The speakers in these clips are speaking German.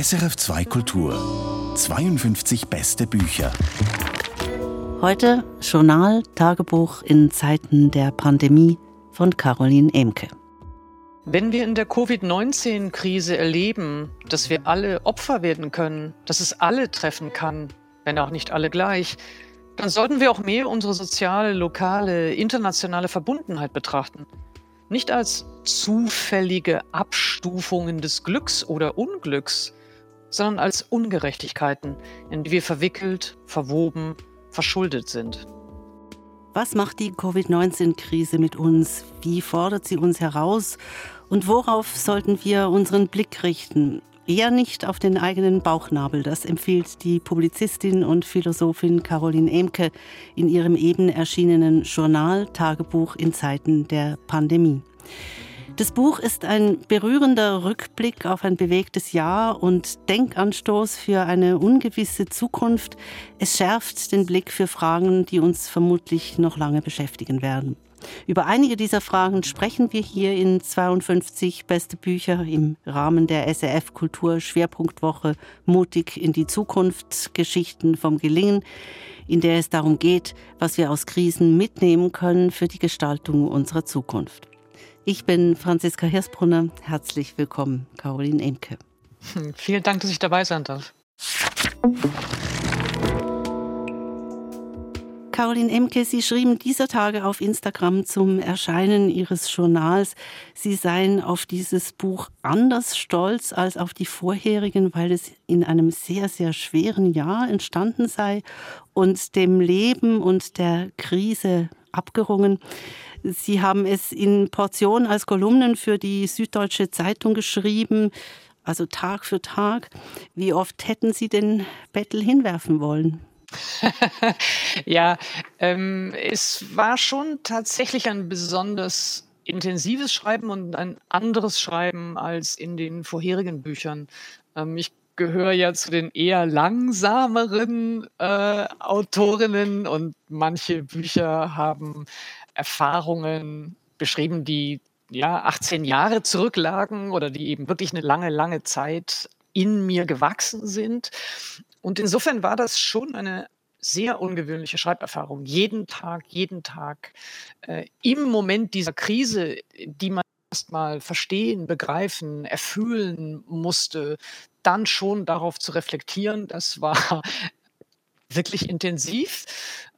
SRF 2 Kultur 52 beste Bücher. Heute Journal, Tagebuch in Zeiten der Pandemie von Caroline Emke. Wenn wir in der Covid-19-Krise erleben, dass wir alle Opfer werden können, dass es alle treffen kann, wenn auch nicht alle gleich, dann sollten wir auch mehr unsere soziale, lokale, internationale Verbundenheit betrachten. Nicht als zufällige Abstufungen des Glücks oder Unglücks, sondern als Ungerechtigkeiten, in die wir verwickelt, verwoben, verschuldet sind. Was macht die Covid-19-Krise mit uns? Wie fordert sie uns heraus? Und worauf sollten wir unseren Blick richten? Eher nicht auf den eigenen Bauchnabel. Das empfiehlt die Publizistin und Philosophin Caroline Emke in ihrem eben erschienenen Journal Tagebuch in Zeiten der Pandemie. Das Buch ist ein berührender Rückblick auf ein bewegtes Jahr und Denkanstoß für eine ungewisse Zukunft. Es schärft den Blick für Fragen, die uns vermutlich noch lange beschäftigen werden. Über einige dieser Fragen sprechen wir hier in 52 Beste Bücher im Rahmen der SRF Kultur Schwerpunktwoche Mutig in die Zukunft, Geschichten vom Gelingen, in der es darum geht, was wir aus Krisen mitnehmen können für die Gestaltung unserer Zukunft. Ich bin Franziska Hirsbrunner. Herzlich willkommen, Caroline Emke. Hm, vielen Dank, dass ich dabei sein darf. Caroline Emke, Sie schrieben dieser Tage auf Instagram zum Erscheinen Ihres Journals, Sie seien auf dieses Buch anders stolz als auf die vorherigen, weil es in einem sehr, sehr schweren Jahr entstanden sei und dem Leben und der Krise abgerungen. Sie haben es in Portionen als Kolumnen für die Süddeutsche Zeitung geschrieben, also Tag für Tag. Wie oft hätten Sie den Bettel hinwerfen wollen? ja, ähm, es war schon tatsächlich ein besonders intensives Schreiben und ein anderes Schreiben als in den vorherigen Büchern. Ähm, ich gehöre ja zu den eher langsameren äh, Autorinnen und manche Bücher haben Erfahrungen beschrieben, die ja 18 Jahre zurücklagen oder die eben wirklich eine lange, lange Zeit in mir gewachsen sind. Und insofern war das schon eine sehr ungewöhnliche Schreiberfahrung. Jeden Tag, jeden Tag äh, im Moment dieser Krise, die man erstmal verstehen, begreifen, erfühlen musste, dann schon darauf zu reflektieren, das war wirklich intensiv.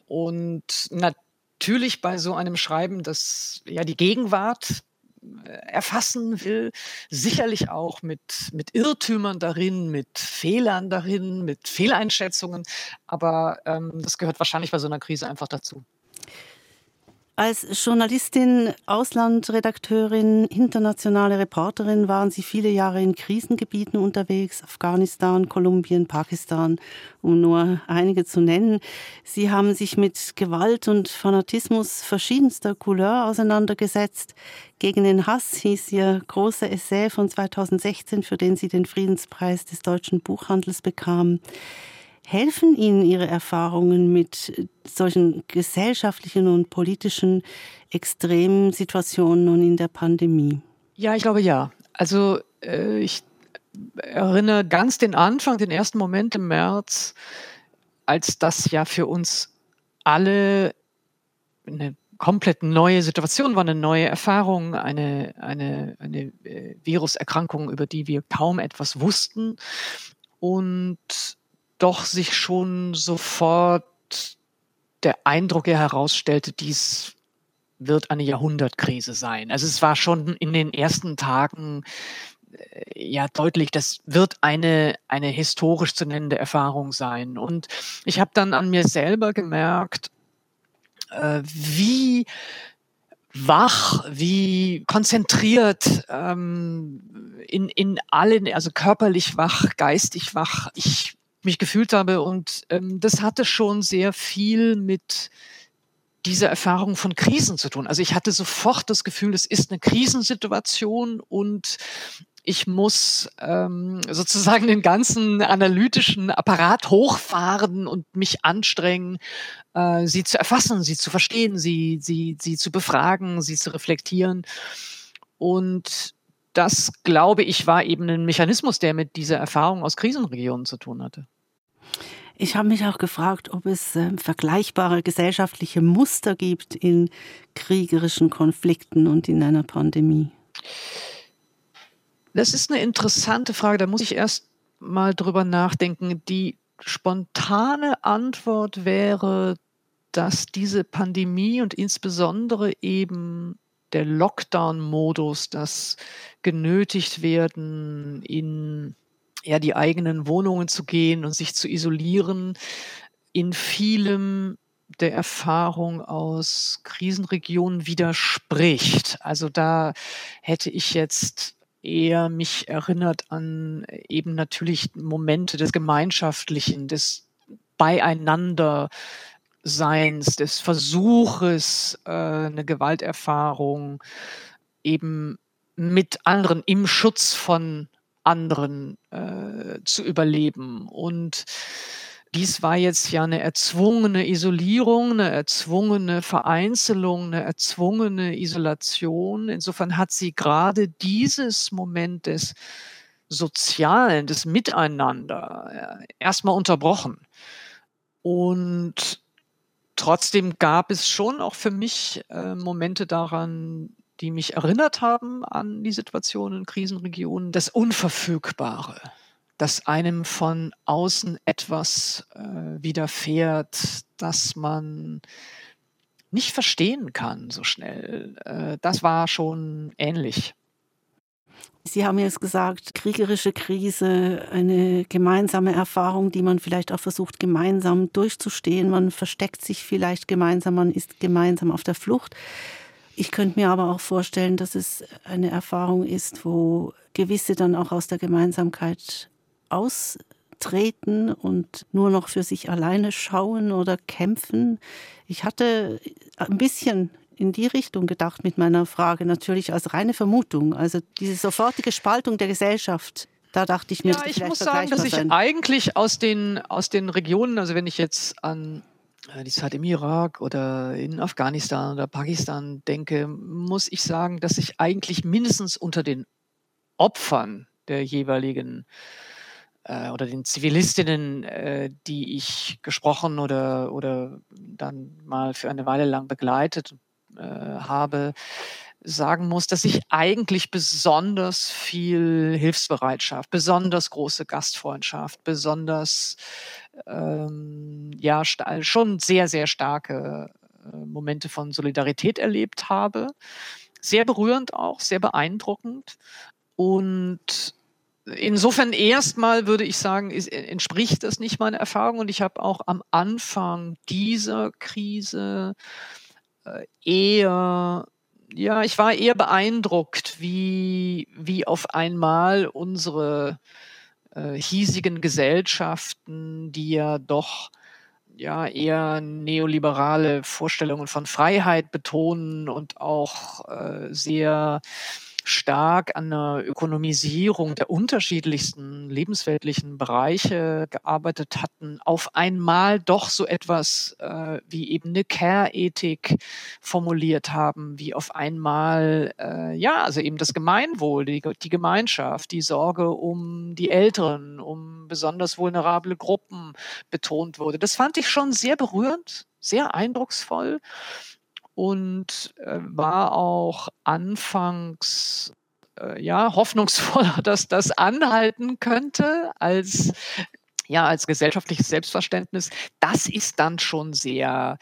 Und natürlich natürlich bei so einem Schreiben, das ja die Gegenwart äh, erfassen will, sicherlich auch mit, mit Irrtümern darin, mit Fehlern darin, mit Fehleinschätzungen, aber ähm, das gehört wahrscheinlich bei so einer Krise einfach dazu. Als Journalistin, Auslandredakteurin, internationale Reporterin waren Sie viele Jahre in Krisengebieten unterwegs, Afghanistan, Kolumbien, Pakistan, um nur einige zu nennen. Sie haben sich mit Gewalt und Fanatismus verschiedenster Couleur auseinandergesetzt. Gegen den Hass hieß Ihr großer Essay von 2016, für den Sie den Friedenspreis des deutschen Buchhandels bekamen. Helfen Ihnen Ihre Erfahrungen mit solchen gesellschaftlichen und politischen extremen Situationen und in der Pandemie? Ja, ich glaube ja. Also äh, ich erinnere ganz den Anfang, den ersten Moment im März, als das ja für uns alle eine komplett neue Situation war, eine neue Erfahrung, eine, eine, eine äh, Viruserkrankung, über die wir kaum etwas wussten. Und doch sich schon sofort der Eindruck herausstellte, dies wird eine Jahrhundertkrise sein. Also es war schon in den ersten Tagen äh, ja deutlich, das wird eine, eine historisch zu nennende Erfahrung sein. Und ich habe dann an mir selber gemerkt, äh, wie wach, wie konzentriert ähm, in, in allen, also körperlich wach, geistig wach ich mich gefühlt habe. Und ähm, das hatte schon sehr viel mit dieser Erfahrung von Krisen zu tun. Also ich hatte sofort das Gefühl, es ist eine Krisensituation und ich muss ähm, sozusagen den ganzen analytischen Apparat hochfahren und mich anstrengen, äh, sie zu erfassen, sie zu verstehen, sie, sie, sie zu befragen, sie zu reflektieren. Und das, glaube ich, war eben ein Mechanismus, der mit dieser Erfahrung aus Krisenregionen zu tun hatte. Ich habe mich auch gefragt, ob es äh, vergleichbare gesellschaftliche Muster gibt in kriegerischen Konflikten und in einer Pandemie. Das ist eine interessante Frage. Da muss ich erst mal drüber nachdenken. Die spontane Antwort wäre, dass diese Pandemie und insbesondere eben der Lockdown-Modus, das genötigt werden, in ja, die eigenen Wohnungen zu gehen und sich zu isolieren, in vielem der Erfahrung aus Krisenregionen widerspricht. Also da hätte ich jetzt eher mich erinnert an eben natürlich Momente des Gemeinschaftlichen, des Beieinander Seins, des Versuches, äh, eine Gewalterfahrung eben mit anderen im Schutz von anderen äh, zu überleben. Und dies war jetzt ja eine erzwungene Isolierung, eine erzwungene Vereinzelung, eine erzwungene Isolation. Insofern hat sie gerade dieses Moment des Sozialen, des Miteinander erstmal unterbrochen. Und trotzdem gab es schon auch für mich äh, Momente daran, die mich erinnert haben an die Situation in Krisenregionen, das Unverfügbare, dass einem von außen etwas äh, widerfährt, das man nicht verstehen kann so schnell. Äh, das war schon ähnlich. Sie haben jetzt gesagt, kriegerische Krise, eine gemeinsame Erfahrung, die man vielleicht auch versucht, gemeinsam durchzustehen. Man versteckt sich vielleicht gemeinsam, man ist gemeinsam auf der Flucht. Ich könnte mir aber auch vorstellen, dass es eine Erfahrung ist, wo gewisse dann auch aus der Gemeinsamkeit austreten und nur noch für sich alleine schauen oder kämpfen. Ich hatte ein bisschen in die Richtung gedacht mit meiner Frage, natürlich als reine Vermutung. Also diese sofortige Spaltung der Gesellschaft. Da dachte ich mir, ja, ich muss sagen, dass ich sein. eigentlich aus den, aus den Regionen, also wenn ich jetzt an äh, die Zeit im Irak oder in Afghanistan oder Pakistan denke, muss ich sagen, dass ich eigentlich mindestens unter den Opfern der jeweiligen äh, oder den Zivilistinnen, äh, die ich gesprochen oder, oder dann mal für eine Weile lang begleitet äh, habe, sagen muss, dass ich eigentlich besonders viel Hilfsbereitschaft, besonders große Gastfreundschaft, besonders ähm, ja schon sehr sehr starke äh, Momente von Solidarität erlebt habe, sehr berührend auch, sehr beeindruckend. Und Insofern erstmal würde ich sagen, ist, entspricht das nicht meiner Erfahrung. Und ich habe auch am Anfang dieser Krise äh, eher, ja, ich war eher beeindruckt, wie, wie auf einmal unsere äh, hiesigen Gesellschaften, die ja doch ja eher neoliberale Vorstellungen von Freiheit betonen und auch äh, sehr stark an einer Ökonomisierung der unterschiedlichsten lebensweltlichen Bereiche gearbeitet hatten, auf einmal doch so etwas äh, wie eben eine Care-Ethik formuliert haben, wie auf einmal, äh, ja, also eben das Gemeinwohl, die, die Gemeinschaft, die Sorge um die Älteren, um besonders vulnerable Gruppen betont wurde. Das fand ich schon sehr berührend, sehr eindrucksvoll und äh, war auch anfangs äh, ja hoffnungsvoller, dass das anhalten könnte als ja als gesellschaftliches Selbstverständnis. Das ist dann schon sehr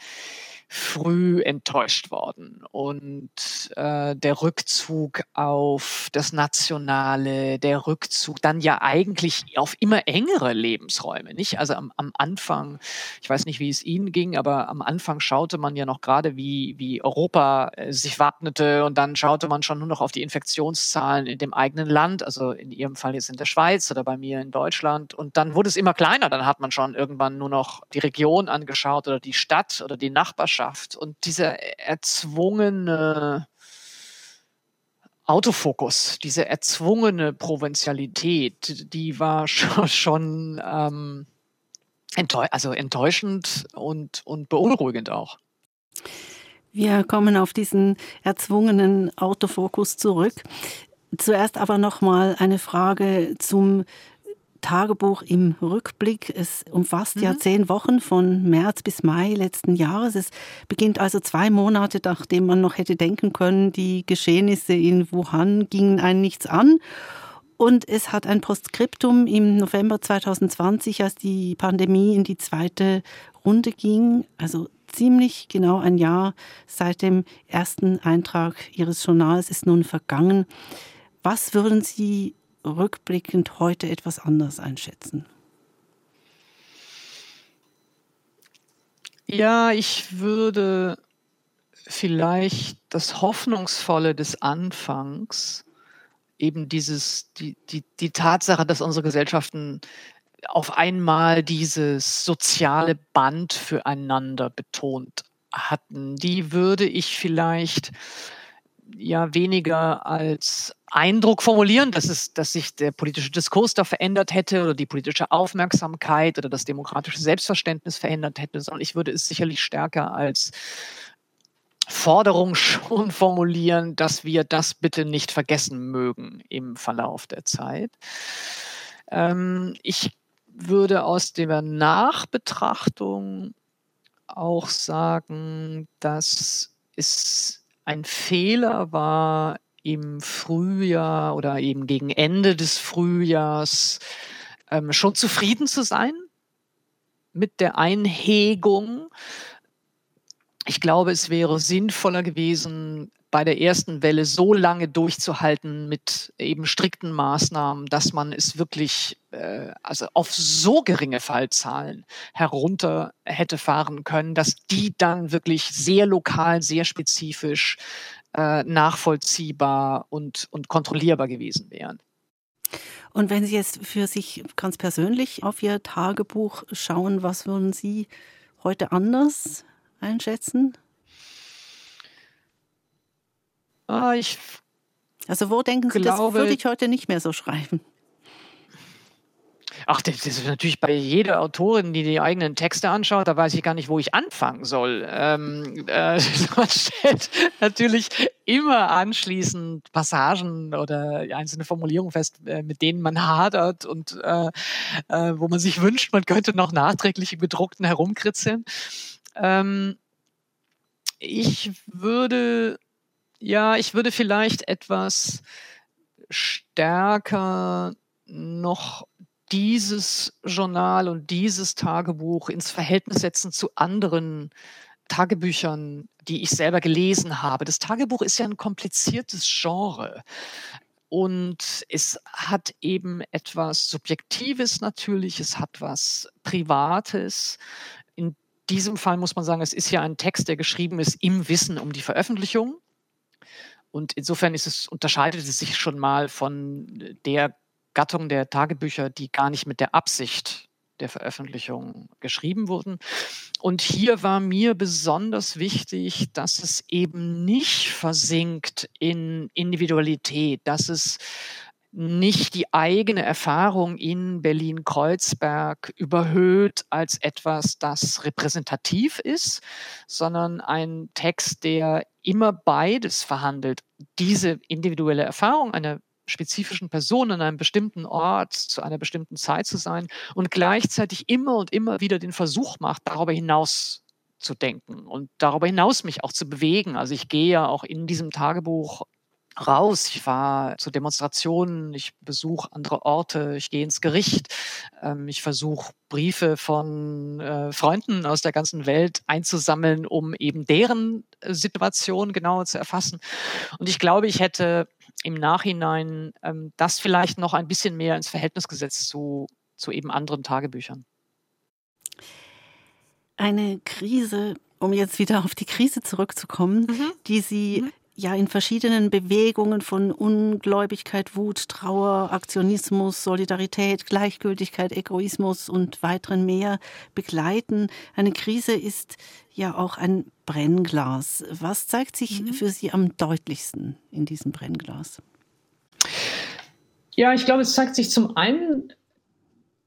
früh enttäuscht worden. Und äh, der Rückzug auf das Nationale, der Rückzug dann ja eigentlich auf immer engere Lebensräume, nicht? Also am, am Anfang, ich weiß nicht, wie es Ihnen ging, aber am Anfang schaute man ja noch gerade, wie, wie Europa äh, sich wappnete und dann schaute man schon nur noch auf die Infektionszahlen in dem eigenen Land, also in Ihrem Fall jetzt in der Schweiz oder bei mir in Deutschland. Und dann wurde es immer kleiner, dann hat man schon irgendwann nur noch die Region angeschaut oder die Stadt oder die Nachbarschaft Gesellschaft und dieser erzwungene Autofokus, diese erzwungene Provinzialität, die war schon, ähm, enttäu also enttäuschend und, und beunruhigend auch. Wir kommen auf diesen erzwungenen Autofokus zurück. Zuerst aber noch mal eine Frage zum Tagebuch im Rückblick. Es umfasst mhm. ja zehn Wochen von März bis Mai letzten Jahres. Es beginnt also zwei Monate, nachdem man noch hätte denken können, die Geschehnisse in Wuhan gingen einen nichts an. Und es hat ein Postskriptum im November 2020, als die Pandemie in die zweite Runde ging, also ziemlich genau ein Jahr seit dem ersten Eintrag Ihres Journals ist nun vergangen. Was würden Sie rückblickend heute etwas anders einschätzen? Ja, ich würde vielleicht das Hoffnungsvolle des Anfangs, eben dieses, die, die, die Tatsache, dass unsere Gesellschaften auf einmal dieses soziale Band füreinander betont hatten, die würde ich vielleicht ja weniger als Eindruck formulieren, dass, es, dass sich der politische Diskurs da verändert hätte oder die politische Aufmerksamkeit oder das demokratische Selbstverständnis verändert hätte, sondern ich würde es sicherlich stärker als Forderung schon formulieren, dass wir das bitte nicht vergessen mögen im Verlauf der Zeit. Ähm, ich würde aus der Nachbetrachtung auch sagen, dass es ein Fehler war, im Frühjahr oder eben gegen Ende des Frühjahrs ähm, schon zufrieden zu sein mit der Einhegung. Ich glaube, es wäre sinnvoller gewesen, bei der ersten Welle so lange durchzuhalten mit eben strikten Maßnahmen, dass man es wirklich äh, also auf so geringe Fallzahlen herunter hätte fahren können, dass die dann wirklich sehr lokal, sehr spezifisch äh, nachvollziehbar und, und kontrollierbar gewesen wären. Und wenn Sie jetzt für sich ganz persönlich auf Ihr Tagebuch schauen, was würden Sie heute anders einschätzen? Ah, ich also wo denken Sie, glaube, das würde ich heute nicht mehr so schreiben? Ach, das ist natürlich bei jeder Autorin, die die eigenen Texte anschaut, da weiß ich gar nicht, wo ich anfangen soll. Ähm, äh, man stellt natürlich immer anschließend Passagen oder einzelne Formulierungen fest, äh, mit denen man hadert und äh, äh, wo man sich wünscht, man könnte noch nachträglich im gedruckten herumkritzeln. Ähm, ich würde ja, ich würde vielleicht etwas stärker noch dieses Journal und dieses Tagebuch ins Verhältnis setzen zu anderen Tagebüchern, die ich selber gelesen habe. Das Tagebuch ist ja ein kompliziertes Genre. Und es hat eben etwas Subjektives natürlich, es hat was Privates. In diesem Fall muss man sagen, es ist ja ein Text, der geschrieben ist im Wissen um die Veröffentlichung. Und insofern ist es, unterscheidet es sich schon mal von der Gattung der Tagebücher, die gar nicht mit der Absicht der Veröffentlichung geschrieben wurden. Und hier war mir besonders wichtig, dass es eben nicht versinkt in Individualität, dass es nicht die eigene Erfahrung in Berlin-Kreuzberg überhöht als etwas, das repräsentativ ist, sondern ein Text, der immer beides verhandelt. Diese individuelle Erfahrung einer spezifischen Person an einem bestimmten Ort zu einer bestimmten Zeit zu sein und gleichzeitig immer und immer wieder den Versuch macht, darüber hinaus zu denken und darüber hinaus mich auch zu bewegen. Also ich gehe ja auch in diesem Tagebuch raus. Ich fahre zu Demonstrationen, ich besuche andere Orte, ich gehe ins Gericht, ähm, ich versuche Briefe von äh, Freunden aus der ganzen Welt einzusammeln, um eben deren äh, Situation genauer zu erfassen. Und ich glaube, ich hätte im Nachhinein ähm, das vielleicht noch ein bisschen mehr ins Verhältnis gesetzt zu, zu eben anderen Tagebüchern. Eine Krise, um jetzt wieder auf die Krise zurückzukommen, mhm. die Sie mhm ja in verschiedenen Bewegungen von Ungläubigkeit, Wut, Trauer, Aktionismus, Solidarität, Gleichgültigkeit, Egoismus und weiteren mehr begleiten. Eine Krise ist ja auch ein Brennglas. Was zeigt sich mhm. für Sie am deutlichsten in diesem Brennglas? Ja, ich glaube, es zeigt sich zum einen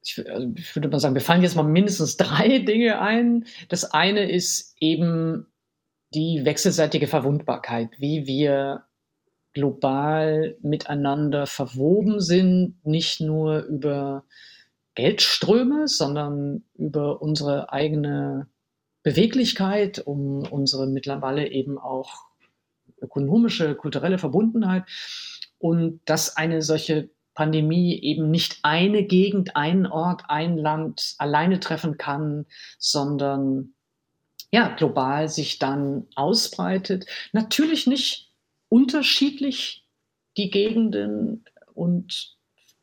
ich, also ich, würde mal sagen, mir fallen jetzt mal mindestens drei Dinge ein. Das eine ist eben die wechselseitige Verwundbarkeit, wie wir global miteinander verwoben sind, nicht nur über Geldströme, sondern über unsere eigene Beweglichkeit, um unsere mittlerweile eben auch ökonomische, kulturelle Verbundenheit. Und dass eine solche Pandemie eben nicht eine Gegend, einen Ort, ein Land alleine treffen kann, sondern ja, global sich dann ausbreitet. Natürlich nicht unterschiedlich die Gegenden und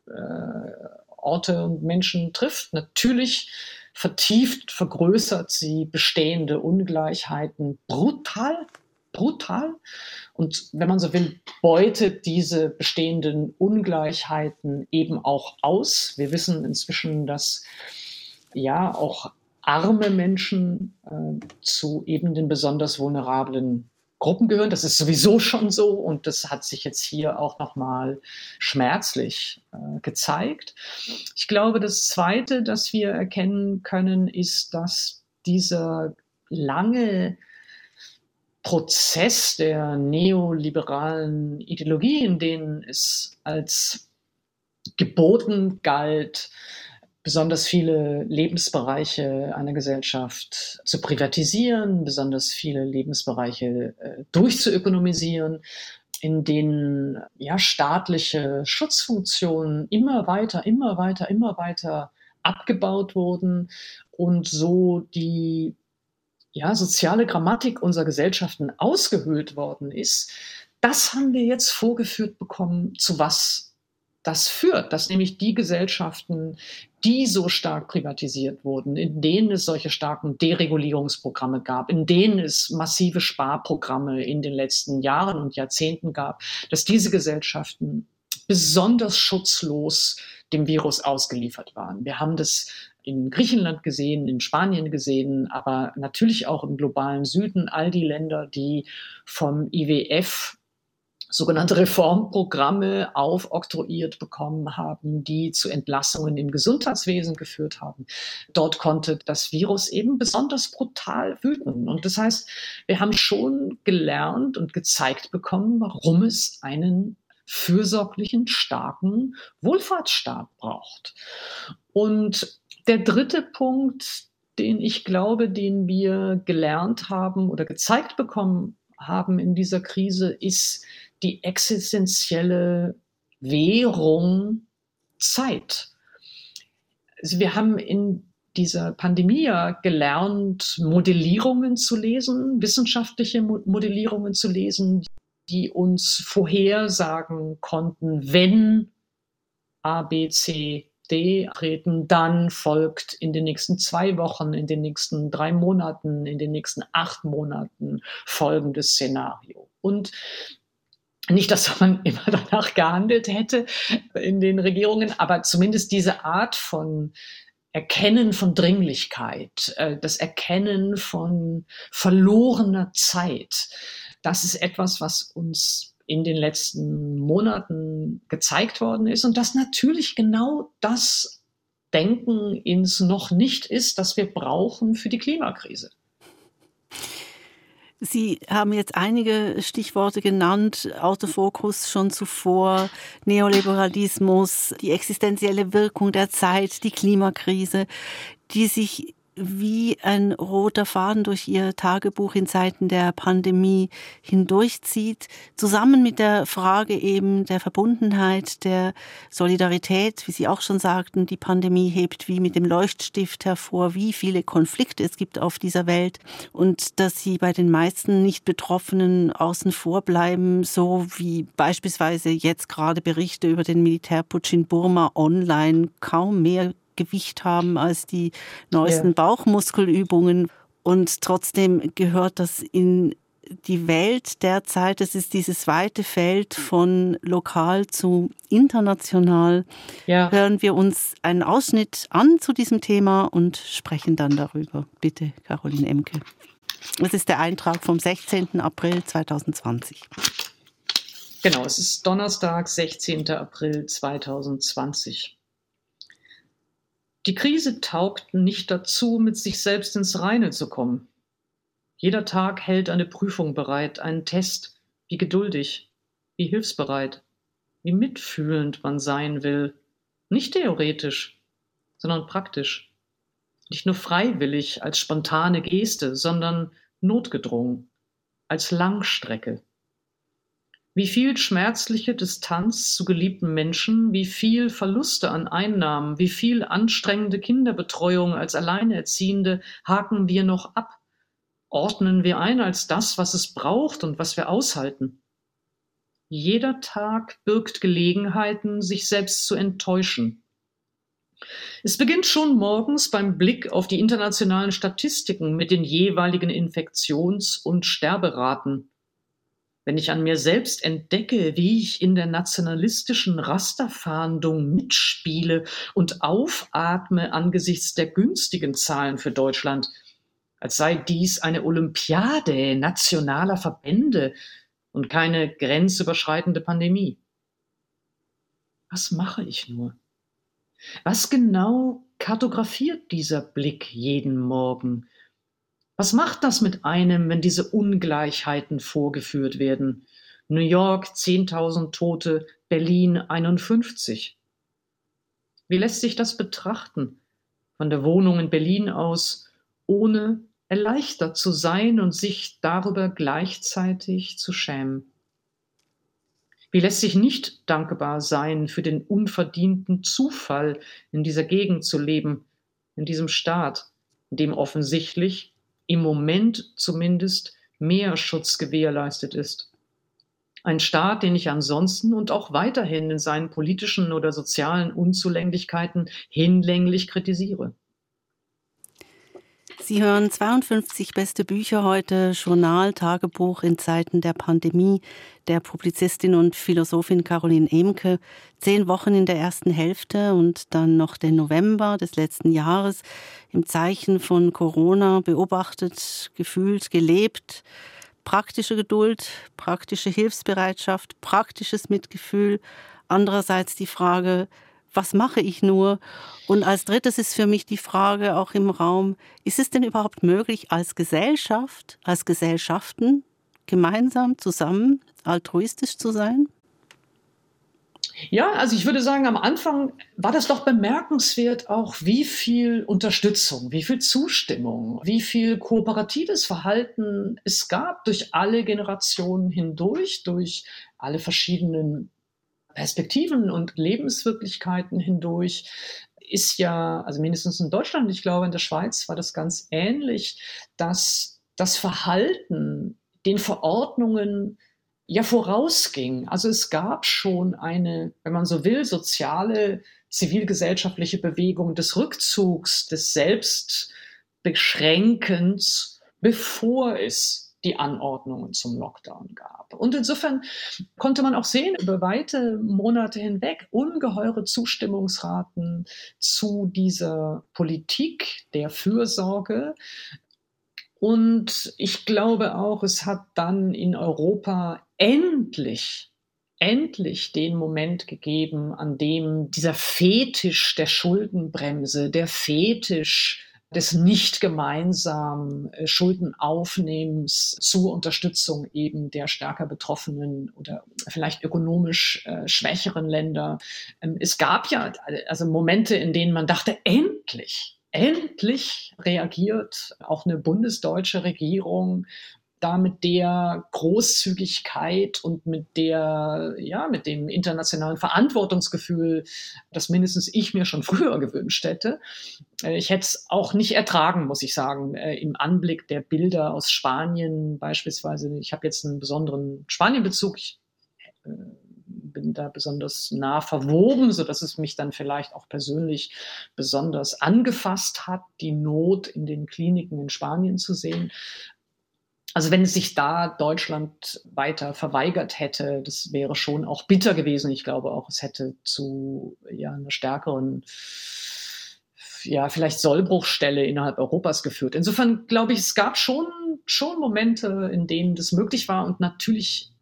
äh, Orte und Menschen trifft. Natürlich vertieft, vergrößert sie bestehende Ungleichheiten brutal, brutal. Und wenn man so will, beutet diese bestehenden Ungleichheiten eben auch aus. Wir wissen inzwischen, dass ja auch arme Menschen äh, zu eben den besonders vulnerablen Gruppen gehören. Das ist sowieso schon so und das hat sich jetzt hier auch nochmal schmerzlich äh, gezeigt. Ich glaube, das Zweite, das wir erkennen können, ist, dass dieser lange Prozess der neoliberalen Ideologie, in denen es als geboten galt, besonders viele Lebensbereiche einer Gesellschaft zu privatisieren, besonders viele Lebensbereiche äh, durchzuökonomisieren, in denen ja staatliche Schutzfunktionen immer weiter, immer weiter, immer weiter abgebaut wurden und so die ja, soziale Grammatik unserer Gesellschaften ausgehöhlt worden ist, das haben wir jetzt vorgeführt bekommen, zu was das führt, dass nämlich die Gesellschaften, die so stark privatisiert wurden, in denen es solche starken Deregulierungsprogramme gab, in denen es massive Sparprogramme in den letzten Jahren und Jahrzehnten gab, dass diese Gesellschaften besonders schutzlos dem Virus ausgeliefert waren. Wir haben das in Griechenland gesehen, in Spanien gesehen, aber natürlich auch im globalen Süden, all die Länder, die vom IWF sogenannte Reformprogramme aufoktroyiert bekommen haben, die zu Entlassungen im Gesundheitswesen geführt haben. Dort konnte das Virus eben besonders brutal wüten. Und das heißt, wir haben schon gelernt und gezeigt bekommen, warum es einen fürsorglichen, starken Wohlfahrtsstaat braucht. Und der dritte Punkt, den ich glaube, den wir gelernt haben oder gezeigt bekommen haben in dieser Krise, ist die existenzielle Währung Zeit. Also wir haben in dieser Pandemie ja gelernt, Modellierungen zu lesen, wissenschaftliche Modellierungen zu lesen, die uns vorhersagen konnten, wenn A, B, C, D treten, dann folgt in den nächsten zwei Wochen, in den nächsten drei Monaten, in den nächsten acht Monaten folgendes Szenario. Und nicht, dass man immer danach gehandelt hätte in den Regierungen, aber zumindest diese Art von Erkennen von Dringlichkeit, äh, das Erkennen von verlorener Zeit, das ist etwas, was uns in den letzten Monaten gezeigt worden ist und das natürlich genau das Denken ins noch nicht ist, das wir brauchen für die Klimakrise. Sie haben jetzt einige Stichworte genannt, Autofokus schon zuvor, Neoliberalismus, die existenzielle Wirkung der Zeit, die Klimakrise, die sich wie ein roter Faden durch Ihr Tagebuch in Zeiten der Pandemie hindurchzieht, zusammen mit der Frage eben der Verbundenheit, der Solidarität, wie Sie auch schon sagten, die Pandemie hebt wie mit dem Leuchtstift hervor, wie viele Konflikte es gibt auf dieser Welt und dass sie bei den meisten nicht Betroffenen außen vor bleiben, so wie beispielsweise jetzt gerade Berichte über den Militärputsch in Burma online. Kaum mehr Gewicht haben als die neuesten ja. Bauchmuskelübungen. Und trotzdem gehört das in die Welt derzeit, es ist dieses weite Feld von lokal zu international. Ja. Hören wir uns einen Ausschnitt an zu diesem Thema und sprechen dann darüber. Bitte, Caroline Emke. Es ist der Eintrag vom 16. April 2020. Genau, es ist Donnerstag, 16. April 2020. Die Krise taugt nicht dazu, mit sich selbst ins Reine zu kommen. Jeder Tag hält eine Prüfung bereit, einen Test, wie geduldig, wie hilfsbereit, wie mitfühlend man sein will. Nicht theoretisch, sondern praktisch. Nicht nur freiwillig als spontane Geste, sondern notgedrungen, als Langstrecke. Wie viel schmerzliche Distanz zu geliebten Menschen, wie viel Verluste an Einnahmen, wie viel anstrengende Kinderbetreuung als Alleinerziehende haken wir noch ab, ordnen wir ein als das, was es braucht und was wir aushalten. Jeder Tag birgt Gelegenheiten, sich selbst zu enttäuschen. Es beginnt schon morgens beim Blick auf die internationalen Statistiken mit den jeweiligen Infektions- und Sterberaten wenn ich an mir selbst entdecke, wie ich in der nationalistischen Rasterfahndung mitspiele und aufatme angesichts der günstigen Zahlen für Deutschland, als sei dies eine Olympiade nationaler Verbände und keine grenzüberschreitende Pandemie. Was mache ich nur? Was genau kartografiert dieser Blick jeden Morgen? Was macht das mit einem, wenn diese Ungleichheiten vorgeführt werden? New York 10.000 Tote, Berlin 51. Wie lässt sich das betrachten? Von der Wohnung in Berlin aus, ohne erleichtert zu sein und sich darüber gleichzeitig zu schämen. Wie lässt sich nicht dankbar sein für den unverdienten Zufall, in dieser Gegend zu leben, in diesem Staat, in dem offensichtlich im Moment zumindest mehr Schutz gewährleistet ist. Ein Staat, den ich ansonsten und auch weiterhin in seinen politischen oder sozialen Unzulänglichkeiten hinlänglich kritisiere. Sie hören 52 beste Bücher heute, Journal, Tagebuch in Zeiten der Pandemie der Publizistin und Philosophin Caroline Emke. Zehn Wochen in der ersten Hälfte und dann noch den November des letzten Jahres im Zeichen von Corona beobachtet, gefühlt, gelebt. Praktische Geduld, praktische Hilfsbereitschaft, praktisches Mitgefühl. Andererseits die Frage, was mache ich nur? Und als drittes ist für mich die Frage auch im Raum, ist es denn überhaupt möglich, als Gesellschaft, als Gesellschaften gemeinsam, zusammen, altruistisch zu sein? Ja, also ich würde sagen, am Anfang war das doch bemerkenswert auch, wie viel Unterstützung, wie viel Zustimmung, wie viel kooperatives Verhalten es gab durch alle Generationen hindurch, durch alle verschiedenen Perspektiven und Lebenswirklichkeiten hindurch ist ja, also mindestens in Deutschland, ich glaube in der Schweiz war das ganz ähnlich, dass das Verhalten den Verordnungen ja vorausging. Also es gab schon eine, wenn man so will, soziale, zivilgesellschaftliche Bewegung des Rückzugs, des Selbstbeschränkens, bevor es die Anordnungen zum Lockdown gab. Und insofern konnte man auch sehen, über weite Monate hinweg ungeheure Zustimmungsraten zu dieser Politik der Fürsorge. Und ich glaube auch, es hat dann in Europa endlich endlich den Moment gegeben, an dem dieser Fetisch der Schuldenbremse, der Fetisch des nicht gemeinsamen äh, Schuldenaufnehmens zur Unterstützung eben der stärker betroffenen oder vielleicht ökonomisch äh, schwächeren Länder. Ähm, es gab ja also Momente, in denen man dachte, endlich, endlich reagiert auch eine bundesdeutsche Regierung da mit der Großzügigkeit und mit der, ja, mit dem internationalen Verantwortungsgefühl, das mindestens ich mir schon früher gewünscht hätte. Äh, ich hätte es auch nicht ertragen, muss ich sagen, äh, im Anblick der Bilder aus Spanien beispielsweise. Ich habe jetzt einen besonderen Spanienbezug. Ich äh, bin da besonders nah verwoben, so dass es mich dann vielleicht auch persönlich besonders angefasst hat, die Not in den Kliniken in Spanien zu sehen. Also wenn es sich da Deutschland weiter verweigert hätte, das wäre schon auch bitter gewesen. Ich glaube auch, es hätte zu ja, einer stärkeren, ja, vielleicht Sollbruchstelle innerhalb Europas geführt. Insofern glaube ich, es gab schon, schon Momente, in denen das möglich war und natürlich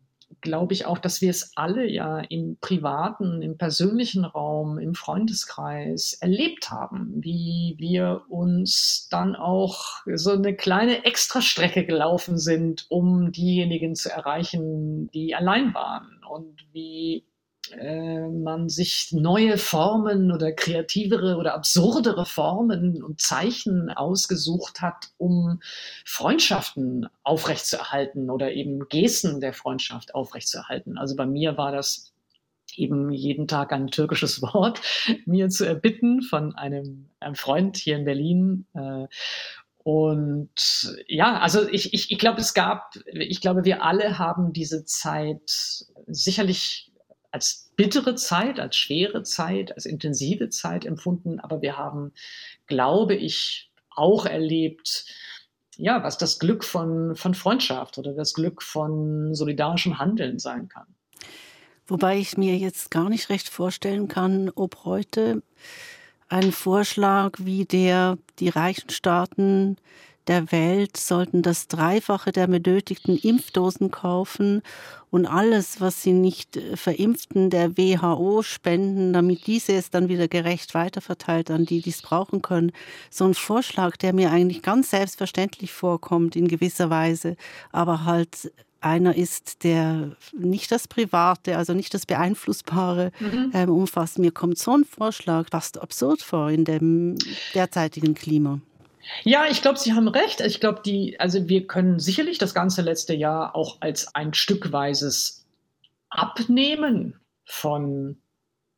glaube ich auch, dass wir es alle ja im privaten, im persönlichen Raum, im Freundeskreis erlebt haben, wie wir uns dann auch so eine kleine Extrastrecke gelaufen sind, um diejenigen zu erreichen, die allein waren und wie äh, man sich neue Formen oder kreativere oder absurdere Formen und Zeichen ausgesucht hat, um Freundschaften aufrechtzuerhalten oder eben Gesten der Freundschaft aufrechtzuerhalten. Also bei mir war das eben jeden Tag ein türkisches Wort mir zu erbitten von einem, einem Freund hier in Berlin. Äh, und ja, also ich, ich, ich glaube, es gab, ich glaube, wir alle haben diese Zeit sicherlich als bittere Zeit, als schwere Zeit, als intensive Zeit empfunden, aber wir haben, glaube ich, auch erlebt, ja, was das Glück von, von Freundschaft oder das Glück von solidarischem Handeln sein kann. Wobei ich mir jetzt gar nicht recht vorstellen kann, ob heute ein Vorschlag wie der die reichen Staaten der Welt sollten das Dreifache der benötigten Impfdosen kaufen und alles, was sie nicht äh, verimpften, der WHO spenden, damit diese es dann wieder gerecht weiterverteilt an die, die es brauchen können. So ein Vorschlag, der mir eigentlich ganz selbstverständlich vorkommt in gewisser Weise, aber halt einer ist, der nicht das Private, also nicht das Beeinflussbare mhm. ähm, umfasst. Mir kommt so ein Vorschlag fast absurd vor in dem derzeitigen Klima. Ja, ich glaube, Sie haben recht. Ich glaube, die, also wir können sicherlich das ganze letzte Jahr auch als ein stückweises Abnehmen von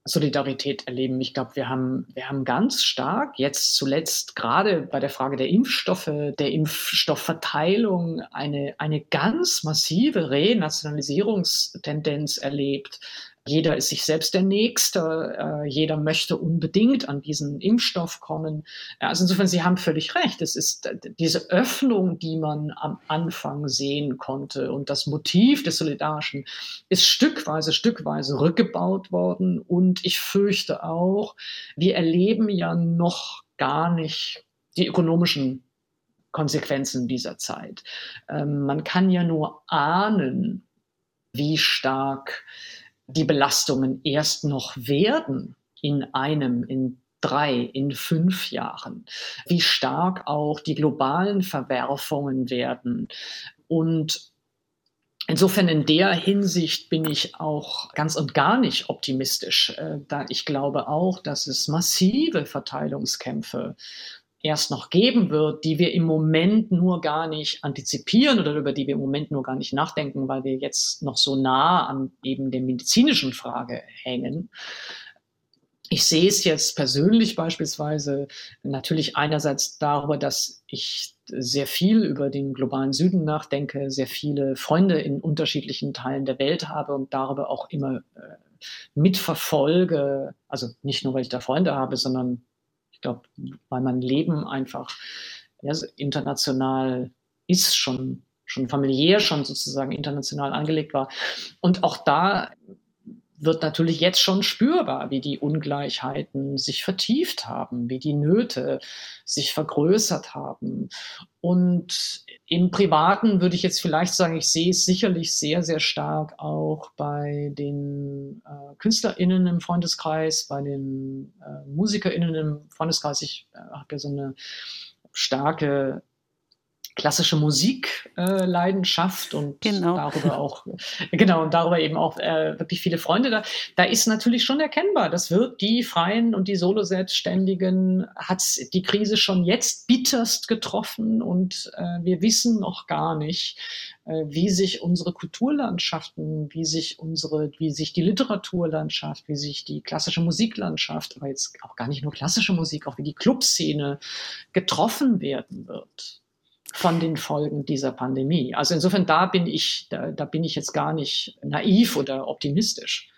Solidarität erleben. Ich glaube, wir haben, wir haben ganz stark jetzt zuletzt gerade bei der Frage der Impfstoffe, der Impfstoffverteilung eine, eine ganz massive Renationalisierungstendenz erlebt. Jeder ist sich selbst der Nächste. Äh, jeder möchte unbedingt an diesen Impfstoff kommen. Also insofern, Sie haben völlig recht. Es ist äh, diese Öffnung, die man am Anfang sehen konnte und das Motiv des Solidarischen ist stückweise, stückweise rückgebaut worden. Und ich fürchte auch, wir erleben ja noch gar nicht die ökonomischen Konsequenzen dieser Zeit. Ähm, man kann ja nur ahnen, wie stark die Belastungen erst noch werden in einem, in drei, in fünf Jahren, wie stark auch die globalen Verwerfungen werden. Und insofern in der Hinsicht bin ich auch ganz und gar nicht optimistisch, äh, da ich glaube auch, dass es massive Verteilungskämpfe erst noch geben wird, die wir im Moment nur gar nicht antizipieren oder über die wir im Moment nur gar nicht nachdenken, weil wir jetzt noch so nah an eben der medizinischen Frage hängen. Ich sehe es jetzt persönlich beispielsweise natürlich einerseits darüber, dass ich sehr viel über den globalen Süden nachdenke, sehr viele Freunde in unterschiedlichen Teilen der Welt habe und darüber auch immer äh, mitverfolge. Also nicht nur, weil ich da Freunde habe, sondern ich glaube, weil mein Leben einfach ja, international ist, schon, schon familiär, schon sozusagen international angelegt war. Und auch da wird natürlich jetzt schon spürbar, wie die Ungleichheiten sich vertieft haben, wie die Nöte sich vergrößert haben. Und im Privaten würde ich jetzt vielleicht sagen, ich sehe es sicherlich sehr, sehr stark auch bei den äh, KünstlerInnen im Freundeskreis, bei den äh, MusikerInnen im Freundeskreis. Ich äh, habe ja so eine starke klassische Musikleidenschaft äh, und genau. darüber auch, genau, und darüber eben auch äh, wirklich viele Freunde da. Da ist natürlich schon erkennbar, das wird die Freien und die Solo-Selbstständigen, hat die Krise schon jetzt bitterst getroffen und äh, wir wissen noch gar nicht, äh, wie sich unsere Kulturlandschaften, wie sich unsere, wie sich die Literaturlandschaft, wie sich die klassische Musiklandschaft, aber jetzt auch gar nicht nur klassische Musik, auch wie die Clubszene getroffen werden wird von den Folgen dieser Pandemie. Also insofern, da bin ich, da, da bin ich jetzt gar nicht naiv oder optimistisch.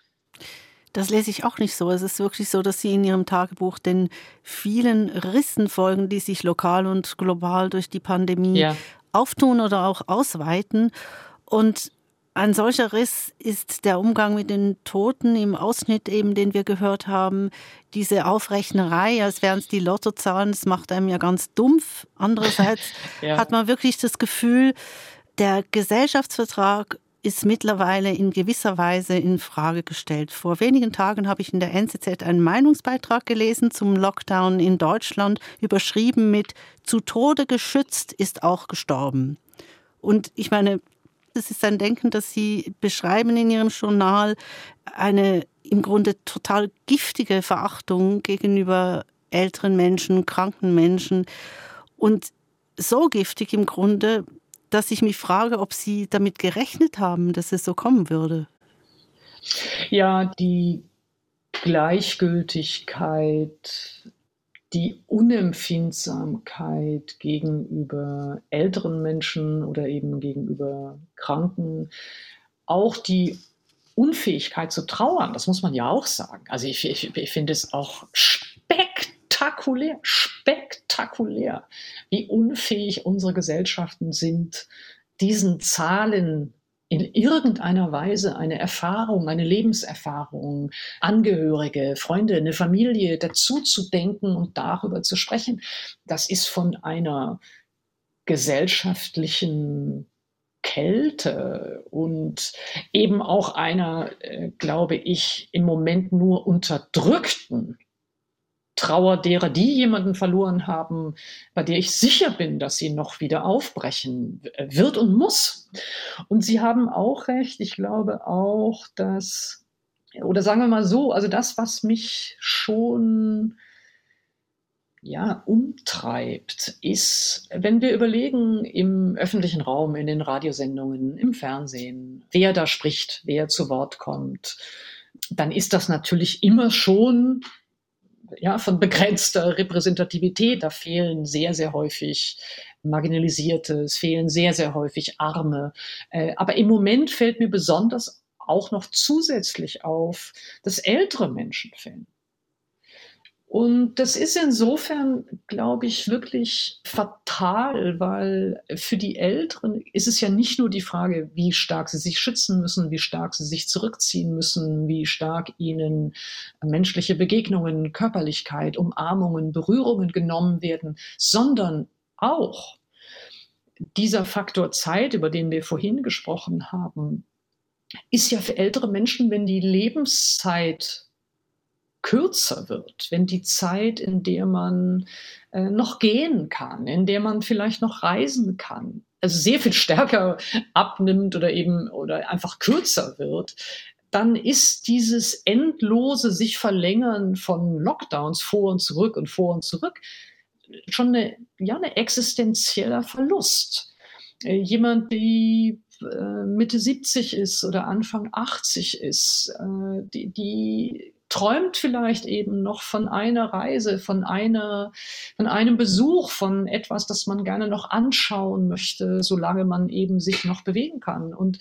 Das lese ich auch nicht so. Es ist wirklich so, dass Sie in Ihrem Tagebuch den vielen Rissen folgen, die sich lokal und global durch die Pandemie ja. auftun oder auch ausweiten. Und ein solcher Riss ist der Umgang mit den Toten im Ausschnitt eben, den wir gehört haben. Diese Aufrechnerei, als wären es die Lottozahlen, das macht einem ja ganz dumpf. Andererseits ja. hat man wirklich das Gefühl, der Gesellschaftsvertrag ist mittlerweile in gewisser Weise in Frage gestellt. Vor wenigen Tagen habe ich in der NZZ einen Meinungsbeitrag gelesen zum Lockdown in Deutschland, überschrieben mit Zu Tode geschützt ist auch gestorben. Und ich meine, das ist ein Denken, das Sie beschreiben in Ihrem Journal, eine im Grunde total giftige Verachtung gegenüber älteren Menschen, kranken Menschen und so giftig im Grunde, dass ich mich frage, ob Sie damit gerechnet haben, dass es so kommen würde. Ja, die Gleichgültigkeit, die Unempfindsamkeit gegenüber älteren Menschen oder eben gegenüber Kranken, auch die Unfähigkeit zu trauern, das muss man ja auch sagen. Also ich, ich, ich finde es auch spektakulär, spektakulär, wie unfähig unsere Gesellschaften sind, diesen Zahlen in irgendeiner Weise eine Erfahrung, eine Lebenserfahrung, Angehörige, Freunde, eine Familie dazu zu denken und darüber zu sprechen. Das ist von einer gesellschaftlichen Kälte und eben auch einer, äh, glaube ich, im Moment nur unterdrückten Trauer derer, die jemanden verloren haben, bei der ich sicher bin, dass sie noch wieder aufbrechen wird und muss. Und Sie haben auch recht. Ich glaube auch, dass, oder sagen wir mal so, also das, was mich schon ja, umtreibt, ist, wenn wir überlegen im öffentlichen Raum, in den Radiosendungen, im Fernsehen, wer da spricht, wer zu Wort kommt, dann ist das natürlich immer schon ja, von begrenzter Repräsentativität. Da fehlen sehr, sehr häufig Marginalisierte, es fehlen sehr, sehr häufig Arme. Äh, aber im Moment fällt mir besonders auch noch zusätzlich auf, dass ältere Menschen fehlen. Und das ist insofern, glaube ich, wirklich fatal, weil für die Älteren ist es ja nicht nur die Frage, wie stark sie sich schützen müssen, wie stark sie sich zurückziehen müssen, wie stark ihnen menschliche Begegnungen, Körperlichkeit, Umarmungen, Berührungen genommen werden, sondern auch dieser Faktor Zeit, über den wir vorhin gesprochen haben, ist ja für ältere Menschen, wenn die Lebenszeit kürzer wird, wenn die Zeit, in der man äh, noch gehen kann, in der man vielleicht noch reisen kann, also sehr viel stärker abnimmt oder eben oder einfach kürzer wird, dann ist dieses endlose sich verlängern von Lockdowns vor und zurück und vor und zurück schon eine, ja, eine existenzieller Verlust. Äh, jemand, die äh, Mitte 70 ist oder Anfang 80 ist, äh, die, die träumt vielleicht eben noch von einer Reise, von einer, von einem Besuch, von etwas, das man gerne noch anschauen möchte, solange man eben sich noch bewegen kann. Und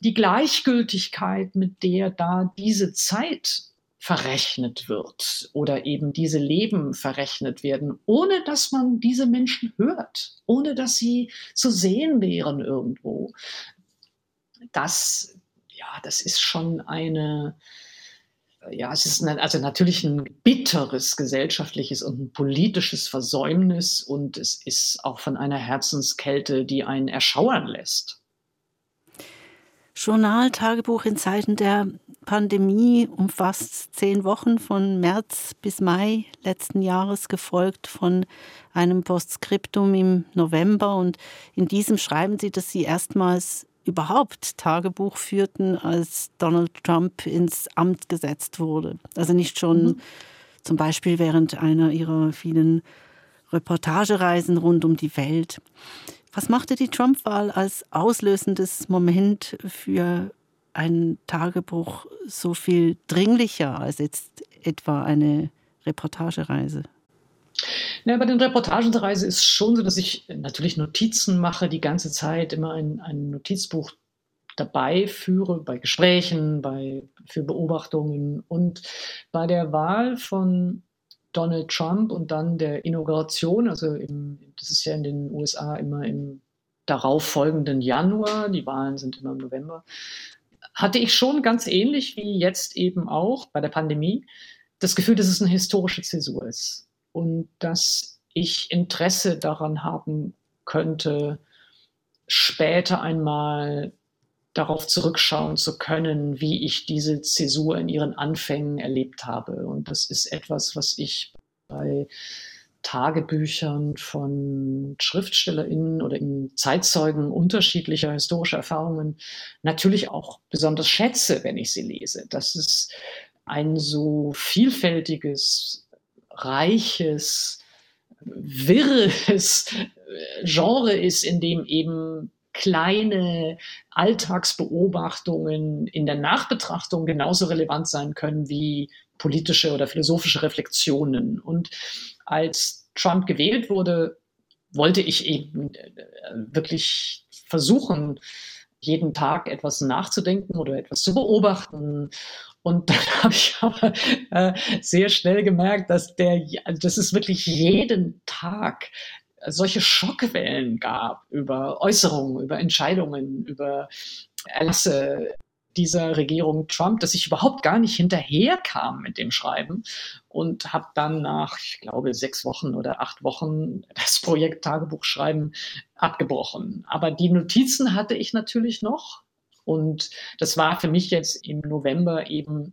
die Gleichgültigkeit, mit der da diese Zeit verrechnet wird oder eben diese Leben verrechnet werden, ohne dass man diese Menschen hört, ohne dass sie zu sehen wären irgendwo. Das, ja, das ist schon eine, ja, es ist eine, also natürlich ein bitteres gesellschaftliches und ein politisches Versäumnis und es ist auch von einer Herzenskälte, die einen erschauern lässt. Journal, Tagebuch in Zeiten der Pandemie umfasst zehn Wochen von März bis Mai letzten Jahres, gefolgt von einem Postskriptum im November. Und in diesem schreiben Sie, dass Sie erstmals überhaupt Tagebuch führten, als Donald Trump ins Amt gesetzt wurde. Also nicht schon mhm. zum Beispiel während einer ihrer vielen Reportagereisen rund um die Welt. Was machte die Trump-Wahl als auslösendes Moment für ein Tagebuch so viel dringlicher als jetzt etwa eine Reportagereise? Ja, bei den Reportagenreisen ist es schon so, dass ich natürlich Notizen mache, die ganze Zeit immer ein, ein Notizbuch dabei führe, bei Gesprächen, bei, für Beobachtungen. Und bei der Wahl von Donald Trump und dann der Inauguration, also im, das ist ja in den USA immer im darauffolgenden Januar, die Wahlen sind immer im November, hatte ich schon ganz ähnlich wie jetzt eben auch bei der Pandemie das Gefühl, dass es eine historische Zäsur ist und dass ich Interesse daran haben könnte, später einmal darauf zurückschauen zu können, wie ich diese Zäsur in ihren Anfängen erlebt habe. Und das ist etwas, was ich bei Tagebüchern von SchriftstellerInnen oder in Zeitzeugen unterschiedlicher historischer Erfahrungen natürlich auch besonders schätze, wenn ich sie lese. Das ist ein so vielfältiges, reiches, wirres Genre ist, in dem eben kleine Alltagsbeobachtungen in der Nachbetrachtung genauso relevant sein können wie politische oder philosophische Reflexionen. Und als Trump gewählt wurde, wollte ich eben äh, wirklich versuchen, jeden Tag etwas nachzudenken oder etwas zu beobachten. Und dann habe ich aber äh, sehr schnell gemerkt, dass der, dass es wirklich jeden Tag solche Schockwellen gab über Äußerungen, über Entscheidungen, über Erlasse dieser Regierung Trump, dass ich überhaupt gar nicht hinterherkam mit dem Schreiben und habe dann nach, ich glaube, sechs Wochen oder acht Wochen das Projekt Tagebuchschreiben abgebrochen. Aber die Notizen hatte ich natürlich noch und das war für mich jetzt im November eben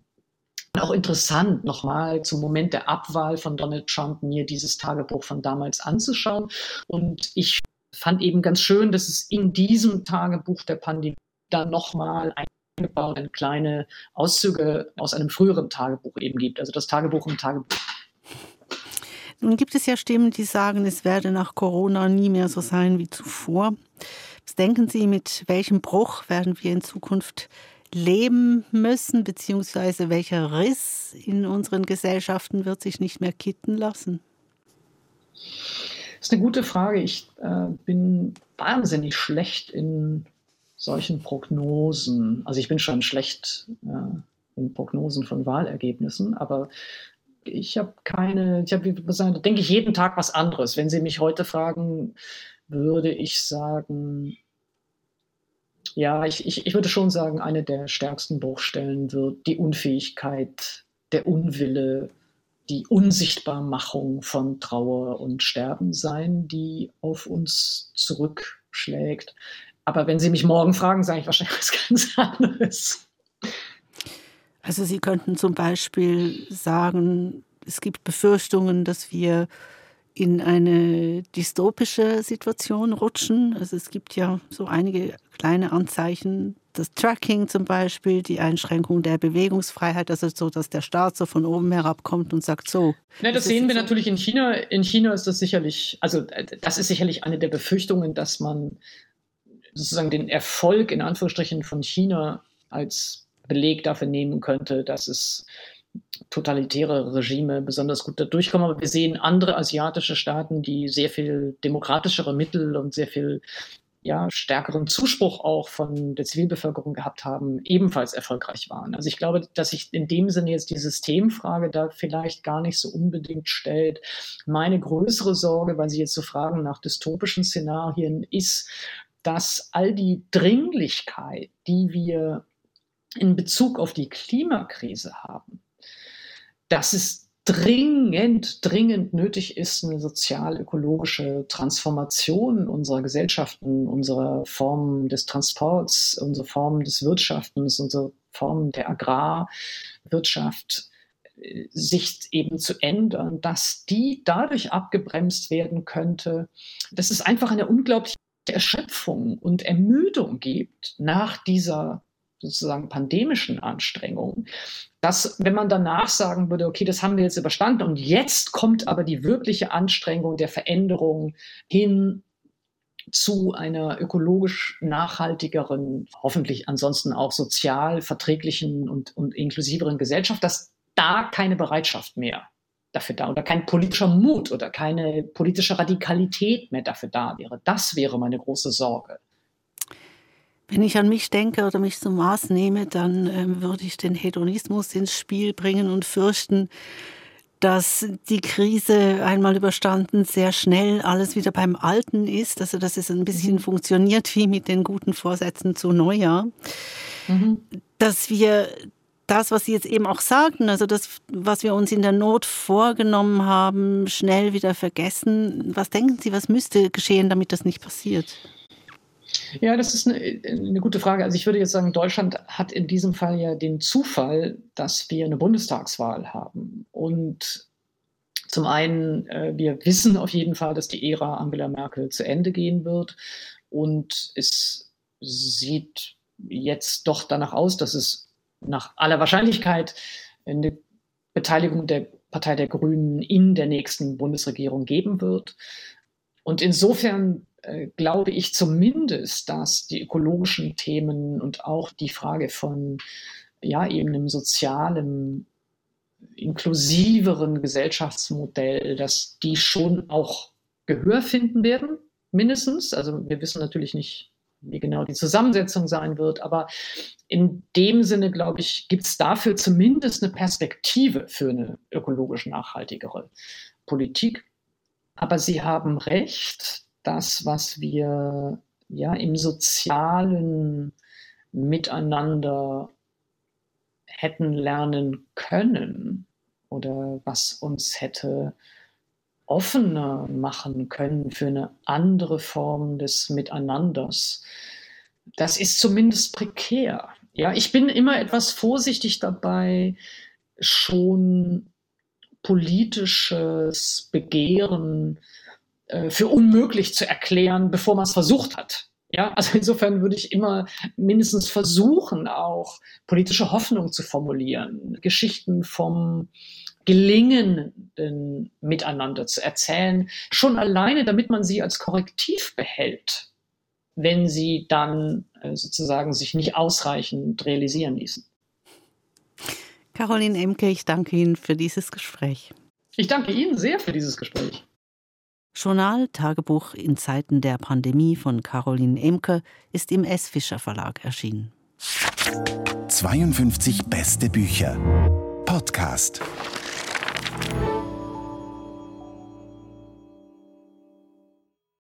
auch interessant, nochmal zum Moment der Abwahl von Donald Trump mir dieses Tagebuch von damals anzuschauen. Und ich fand eben ganz schön, dass es in diesem Tagebuch der Pandemie dann nochmal eingebaut kleine Auszüge aus einem früheren Tagebuch eben gibt. Also das Tagebuch im Tagebuch. Nun gibt es ja Stimmen, die sagen, es werde nach Corona nie mehr so sein wie zuvor. Was denken Sie, mit welchem Bruch werden wir in Zukunft leben müssen, beziehungsweise welcher Riss in unseren Gesellschaften wird sich nicht mehr kitten lassen? Das ist eine gute Frage. Ich äh, bin wahnsinnig schlecht in solchen Prognosen. Also ich bin schon schlecht äh, in Prognosen von Wahlergebnissen, aber ich habe keine, ich habe, denke ich jeden Tag was anderes. Wenn Sie mich heute fragen, würde ich sagen, ja, ich, ich, ich würde schon sagen, eine der stärksten Bruchstellen wird die Unfähigkeit, der Unwille, die Unsichtbarmachung von Trauer und Sterben sein, die auf uns zurückschlägt. Aber wenn Sie mich morgen fragen, sage ich wahrscheinlich was ganz anderes. Also Sie könnten zum Beispiel sagen, es gibt Befürchtungen, dass wir in eine dystopische Situation rutschen. Also es gibt ja so einige kleine Anzeichen. Das Tracking zum Beispiel, die Einschränkung der Bewegungsfreiheit, also so, dass der Staat so von oben herabkommt und sagt so. Ne, das, das sehen wir so. natürlich in China. In China ist das sicherlich, also das ist sicherlich eine der Befürchtungen, dass man sozusagen den Erfolg in Anführungsstrichen von China als Beleg dafür nehmen könnte, dass es totalitäre Regime besonders gut durchkommen. Aber wir sehen andere asiatische Staaten, die sehr viel demokratischere Mittel und sehr viel ja, stärkeren Zuspruch auch von der Zivilbevölkerung gehabt haben, ebenfalls erfolgreich waren. Also ich glaube, dass sich in dem Sinne jetzt die Systemfrage da vielleicht gar nicht so unbedingt stellt. Meine größere Sorge, weil Sie jetzt so fragen nach dystopischen Szenarien, ist, dass all die Dringlichkeit, die wir in Bezug auf die Klimakrise haben, dass es dringend, dringend nötig ist, eine sozial-ökologische Transformation unserer Gesellschaften, unserer Formen des Transports, unserer Formen des Wirtschaftens, unserer Formen der Agrarwirtschaft äh, sich eben zu ändern, dass die dadurch abgebremst werden könnte, dass es einfach eine unglaubliche Erschöpfung und Ermüdung gibt nach dieser sozusagen pandemischen Anstrengungen, dass wenn man danach sagen würde, okay, das haben wir jetzt überstanden und jetzt kommt aber die wirkliche Anstrengung der Veränderung hin zu einer ökologisch nachhaltigeren, hoffentlich ansonsten auch sozial verträglichen und, und inklusiveren Gesellschaft, dass da keine Bereitschaft mehr dafür da oder kein politischer Mut oder keine politische Radikalität mehr dafür da wäre. Das wäre meine große Sorge. Wenn ich an mich denke oder mich zum Maß nehme, dann ähm, würde ich den Hedonismus ins Spiel bringen und fürchten, dass die Krise einmal überstanden sehr schnell alles wieder beim Alten ist, also dass es ein bisschen mhm. funktioniert wie mit den guten Vorsätzen zu Neujahr, mhm. dass wir das, was Sie jetzt eben auch sagten, also das, was wir uns in der Not vorgenommen haben, schnell wieder vergessen. Was denken Sie, was müsste geschehen, damit das nicht passiert? Ja, das ist eine, eine, gute Frage. Also ich würde jetzt sagen, Deutschland hat in diesem Fall ja den Zufall, dass wir eine Bundestagswahl haben. Und zum einen, äh, wir wissen auf jeden Fall, dass die Ära Angela Merkel zu Ende gehen wird. Und es sieht jetzt doch danach aus, dass es nach aller Wahrscheinlichkeit eine Beteiligung der Partei der Grünen in der nächsten Bundesregierung geben wird. Und insofern glaube ich zumindest, dass die ökologischen Themen und auch die Frage von ja eben einem sozialen, inklusiveren Gesellschaftsmodell, dass die schon auch Gehör finden werden, mindestens. Also wir wissen natürlich nicht, wie genau die Zusammensetzung sein wird, aber in dem Sinne, glaube ich, gibt es dafür zumindest eine Perspektive für eine ökologisch nachhaltigere Politik. Aber Sie haben recht, das, was wir ja im sozialen Miteinander hätten lernen können oder was uns hätte offener machen können für eine andere Form des Miteinanders. Das ist zumindest prekär. Ja, ich bin immer etwas vorsichtig dabei, schon politisches Begehren äh, für unmöglich zu erklären, bevor man es versucht hat. Ja, also insofern würde ich immer mindestens versuchen, auch politische Hoffnung zu formulieren, Geschichten vom gelingenden Miteinander zu erzählen, schon alleine, damit man sie als Korrektiv behält, wenn sie dann äh, sozusagen sich nicht ausreichend realisieren ließen. Caroline Emke, ich danke Ihnen für dieses Gespräch. Ich danke Ihnen sehr für dieses Gespräch. Journal Tagebuch in Zeiten der Pandemie von Caroline Emke ist im S. Fischer Verlag erschienen. 52 beste Bücher. Podcast.